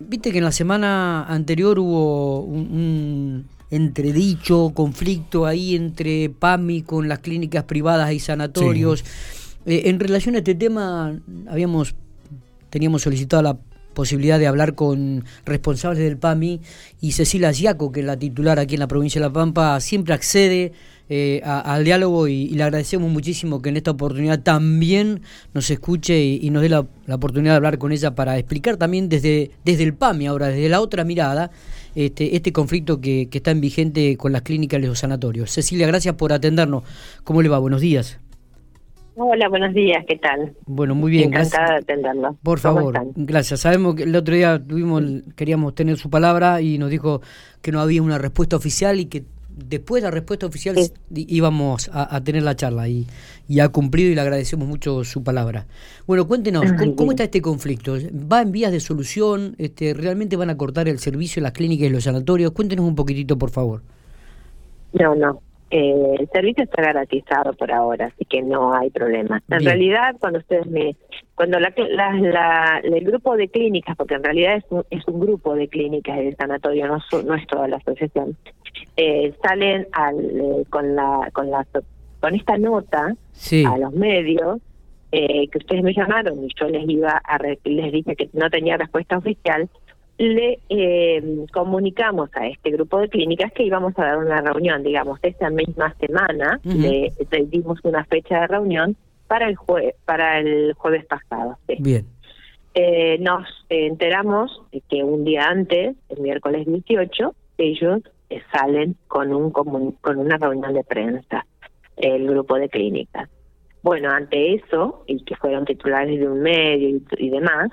Viste que en la semana anterior hubo un, entredicho, conflicto ahí entre PAMI con las clínicas privadas y sanatorios. Eh, en relación a este tema, habíamos teníamos solicitado la posibilidad de hablar con responsables del PAMI y Cecilia Giaco, que es la titular aquí en la provincia de La Pampa, siempre accede eh, al diálogo y, le agradecemos muchísimo que en esta oportunidad también nos escuche y, nos dé la, oportunidad de hablar con ella para explicar también desde, desde el PAMI, ahora desde la otra mirada, este, este conflicto que, que está en vigente con las clínicas y los sanatorios. Cecilia, gracias por atendernos. ¿Cómo le va? Buenos días. Hola, buenos días, ¿qué tal? Bueno, muy bien. Encantada de atenderlo. Por favor, gracias. Sabemos que el otro día tuvimos, queríamos tener su palabra y nos dijo que no había una respuesta oficial y que después de la respuesta oficial íbamos a, tener la charla y, y, ha cumplido y le agradecemos mucho su palabra. Bueno, cuéntenos, ¿cómo, está este conflicto? ¿Va en vías de solución? Este, ¿Realmente van a cortar el servicio en las clínicas y los sanatorios? Cuéntenos un poquitito, por favor. No, no. Eh, el servicio está garantizado por ahora, así que no hay problema. En realidad, cuando ustedes me, cuando la, la, el grupo de clínicas, porque en realidad es un, es un grupo de clínicas de sanatorio, no, no es toda la asociación, eh, salen al, eh, con la con la con esta nota a los medios eh, que ustedes me llamaron y yo les iba a les dije que no tenía respuesta oficial le eh, comunicamos a este grupo de clínicas que íbamos a dar una reunión, digamos, esa misma semana, le, dimos una fecha de reunión para el jue para el jueves pasado. Bien. Eh, nos enteramos de que un día antes, el miércoles 18, ellos salen con un con una reunión de prensa, el grupo de clínicas. Bueno, ante eso, y que fueron titulares de un medio y, demás,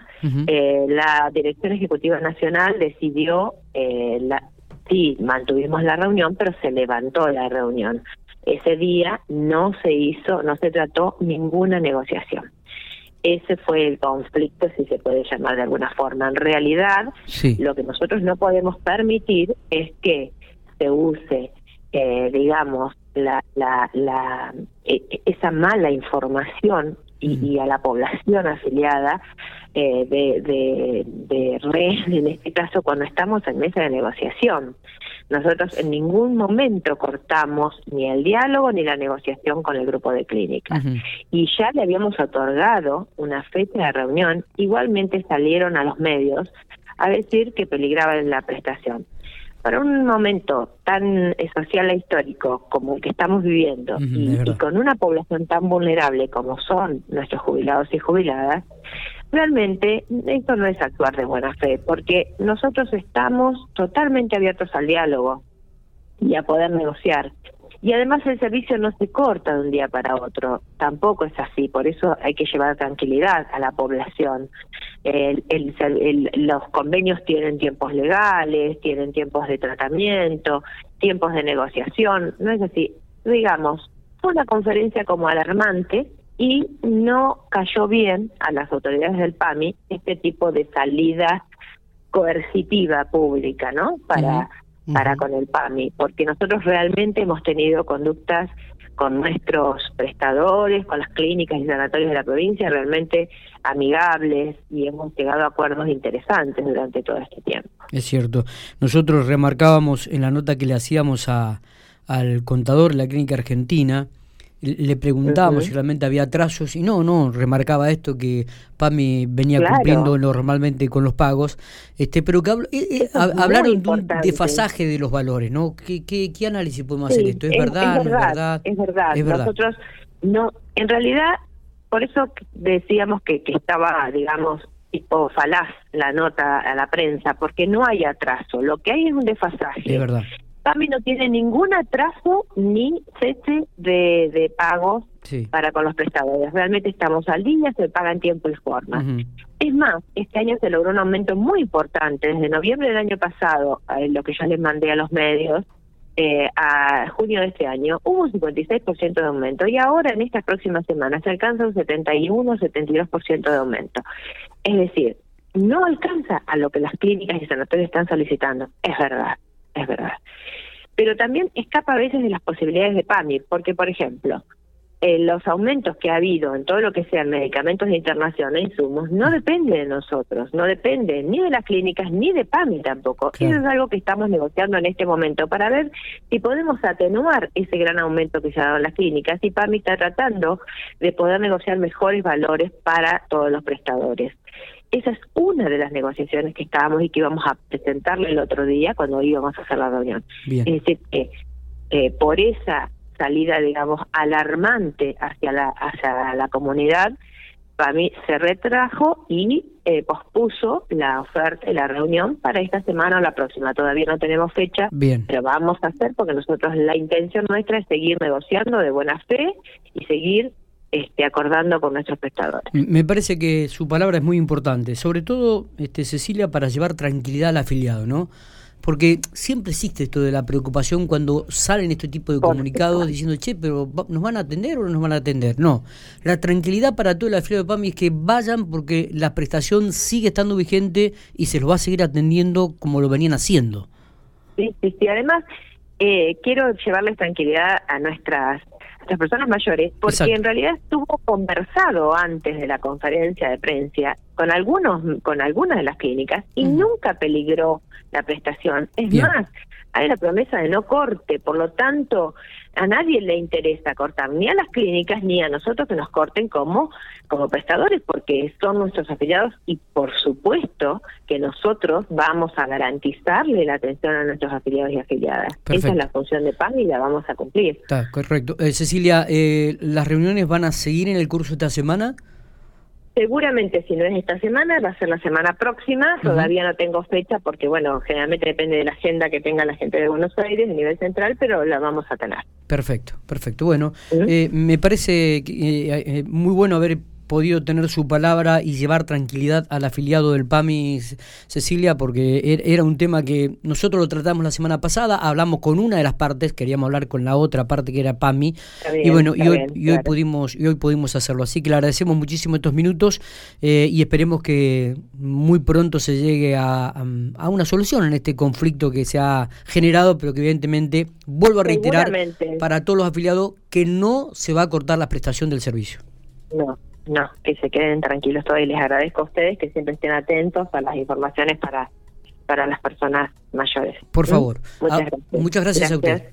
eh, la Dirección Ejecutiva Nacional decidió, eh, la, sí, mantuvimos la reunión, pero se levantó la reunión. Ese día no se hizo, no se trató ninguna negociación. Ese fue el conflicto, si se puede llamar de alguna forma. En realidad, lo que nosotros no podemos permitir es que se use, eh, digamos, la, la, la e, e, esa mala información y, a la población afiliada eh, de, de, de red, en este caso cuando estamos en mesa de negociación. Nosotros en ningún momento cortamos ni el diálogo ni la negociación con el grupo de clínicas. Y ya le habíamos otorgado una fecha de reunión, igualmente salieron a los medios a decir que peligraba la prestación para un momento tan social e histórico como el que estamos viviendo y, con una población tan vulnerable como son nuestros jubilados y jubiladas, realmente esto no es actuar de buena fe, porque nosotros estamos totalmente abiertos al diálogo y a poder negociar. Y además el servicio no se corta de un día para otro, tampoco es así, por eso hay que llevar tranquilidad a la población. El, el, los convenios tienen tiempos legales, tienen tiempos de tratamiento, tiempos de negociación, no es así. Digamos, fue una conferencia como alarmante y no cayó bien a las autoridades del PAMI este tipo de salida coercitiva pública, ¿no? Para para con el PAMI, porque nosotros realmente hemos tenido conductas con nuestros prestadores, con las clínicas y sanatorios de la provincia, realmente amigables y hemos llegado a acuerdos interesantes durante todo este tiempo. Es cierto. Nosotros remarcábamos en la nota que le hacíamos a, al contador de la clínica argentina, le preguntábamos si realmente había atrasos y no, no, remarcaba esto que PAMI venía cumpliendo normalmente con los pagos, este, pero que eh, eh, hablaron de un desfasaje de los valores, ¿no? ¿Qué, qué, qué análisis podemos hacer esto? ¿Es, verdad, es, verdad, es verdad? Es verdad. Nosotros no, en realidad, por eso decíamos que, que estaba, digamos, tipo falaz la nota a la prensa, porque no hay atraso, lo que hay es un desfasaje. Es verdad. PAMI no tiene ningún atraso ni cese de, de pagos para con los prestadores. Realmente estamos al día, se paga en tiempo y forma. Es más, este año se logró un aumento muy importante. Desde noviembre del año pasado, eh, lo que yo les mandé a los medios, eh, a junio de este año, hubo un 56% de aumento y ahora en estas próximas semanas se alcanza un 71-72% de aumento. Es decir, no alcanza a lo que las clínicas y sanatorios están solicitando. Es verdad, es verdad pero también escapa a veces de las posibilidades de PAMI, porque, por ejemplo, eh, los aumentos que ha habido en todo lo que sean medicamentos de internación e insumos no depende de nosotros, no depende ni de las clínicas ni de PAMI tampoco. Eso es algo que estamos negociando en este momento para ver si podemos atenuar ese gran aumento que se ha dado en las clínicas y PAMI está tratando de poder negociar mejores valores para todos los prestadores. Esa es una de las negociaciones que estábamos y que íbamos a presentarle el otro día cuando íbamos a hacer la reunión. Es decir, que eh, por esa salida, digamos, alarmante hacia la, hacia la comunidad, para mí se retrajo y eh, pospuso la oferta y la reunión para esta semana o la próxima. Todavía no tenemos fecha, Bien. pero vamos a hacer porque nosotros la intención nuestra es seguir negociando de buena fe y seguir este, acordando con nuestros prestadores. Me parece que su palabra es muy importante, sobre todo, este, Cecilia, para llevar tranquilidad al afiliado, ¿no? Porque siempre existe esto de la preocupación cuando salen este tipo de comunicados diciendo, che, pero ¿nos van a atender o no nos van a atender? No, la tranquilidad para todo el afiliado de PAMI es que vayan porque la prestación sigue estando vigente y se los va a seguir atendiendo como lo venían haciendo. Sí, sí, sí. Además, eh, quiero llevarles tranquilidad a nuestras las personas mayores, porque en realidad estuvo conversado antes de la conferencia de prensa con algunos, con algunas de las clínicas y nunca peligró la prestación. Es más, hay la promesa de no corte, por lo tanto, a nadie le interesa cortar, ni a las clínicas ni a nosotros que nos corten como, como prestadores, porque son nuestros afiliados y por supuesto que nosotros vamos a garantizarle la atención a nuestros afiliados y afiliadas. Esa es la función de PAN y la vamos a cumplir. Está correcto. Eh, Cecilia, eh, ¿las reuniones van a seguir en el curso esta semana? Seguramente si no es esta semana, va a ser la semana próxima. Todavía no tengo fecha porque, bueno, generalmente depende de la agenda que tenga la gente de Buenos Aires, a nivel central, pero la vamos a tener. Perfecto, perfecto. Bueno, eh, me parece eh, muy bueno haber podido tener su palabra y llevar tranquilidad al afiliado del PAMI, Cecilia, porque er, era un tema que nosotros lo tratamos la semana pasada, hablamos con una de las partes, queríamos hablar con la otra parte que era PAMI, y bueno, y hoy, y hoy pudimos y hoy pudimos hacerlo. Así que le agradecemos muchísimo estos minutos eh, y esperemos que muy pronto se llegue a, a, una solución en este conflicto que se ha generado, pero que evidentemente, vuelvo a reiterar, para todos los afiliados, que no se va a cortar la prestación del servicio. No, no, que se queden tranquilos todos y les agradezco a ustedes que siempre estén atentos a las informaciones para, para las personas mayores. Por favor. Muchas ah, gracias. Muchas gracias, a usted.